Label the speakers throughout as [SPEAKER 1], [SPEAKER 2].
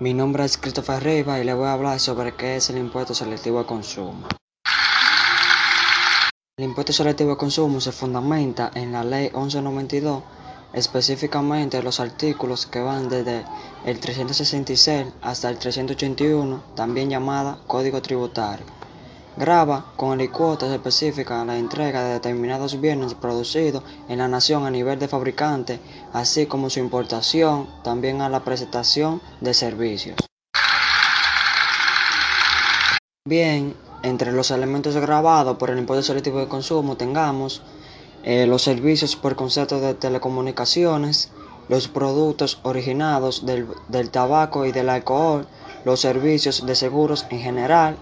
[SPEAKER 1] Mi nombre es Christopher Riva y le voy a hablar sobre qué es el impuesto selectivo al consumo. El impuesto selectivo al consumo se fundamenta en la ley 1192, específicamente los artículos que van desde el 366 hasta el 381, también llamada Código Tributario. Graba con alicuotas específicas la entrega de determinados bienes producidos en la nación a nivel de fabricante, así como su importación, también a la prestación de servicios. Bien, entre los elementos grabados por el impuesto selectivo de consumo tengamos eh, los servicios por concepto de telecomunicaciones, los productos originados del, del tabaco y del alcohol, los servicios de seguros en general,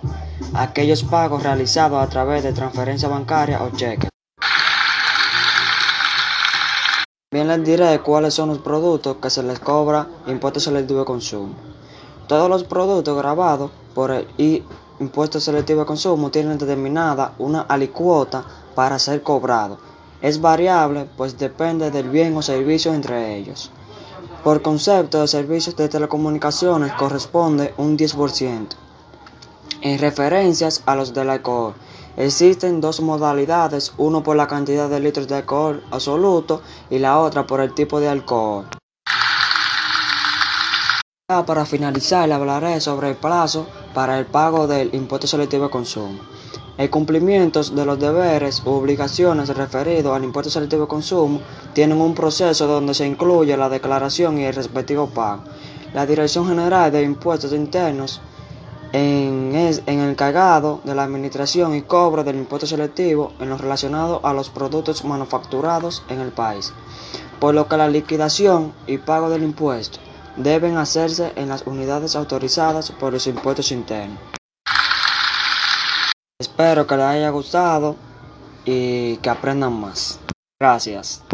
[SPEAKER 1] aquellos pagos realizados a través de transferencia bancaria o cheque. Bien les diré cuáles son los productos que se les cobra impuesto selectivo de consumo. Todos los productos grabados por el impuesto selectivo de consumo tienen determinada una alicuota para ser cobrado. Es variable pues depende del bien o servicio entre ellos. Por concepto de servicios de telecomunicaciones corresponde un 10%. En referencias a los del alcohol, existen dos modalidades, uno por la cantidad de litros de alcohol absoluto y la otra por el tipo de alcohol. Para finalizar, le hablaré sobre el plazo para el pago del impuesto selectivo de consumo. El cumplimiento de los deberes u obligaciones referidos al impuesto selectivo de consumo tienen un proceso donde se incluye la declaración y el respectivo pago. La Dirección General de Impuestos Internos en, en el cargado de la administración y cobro del impuesto selectivo en lo relacionado a los productos manufacturados en el país, por lo que la liquidación y pago del impuesto deben hacerse en las unidades autorizadas por los impuestos internos. Espero que les haya gustado y que aprendan más. Gracias.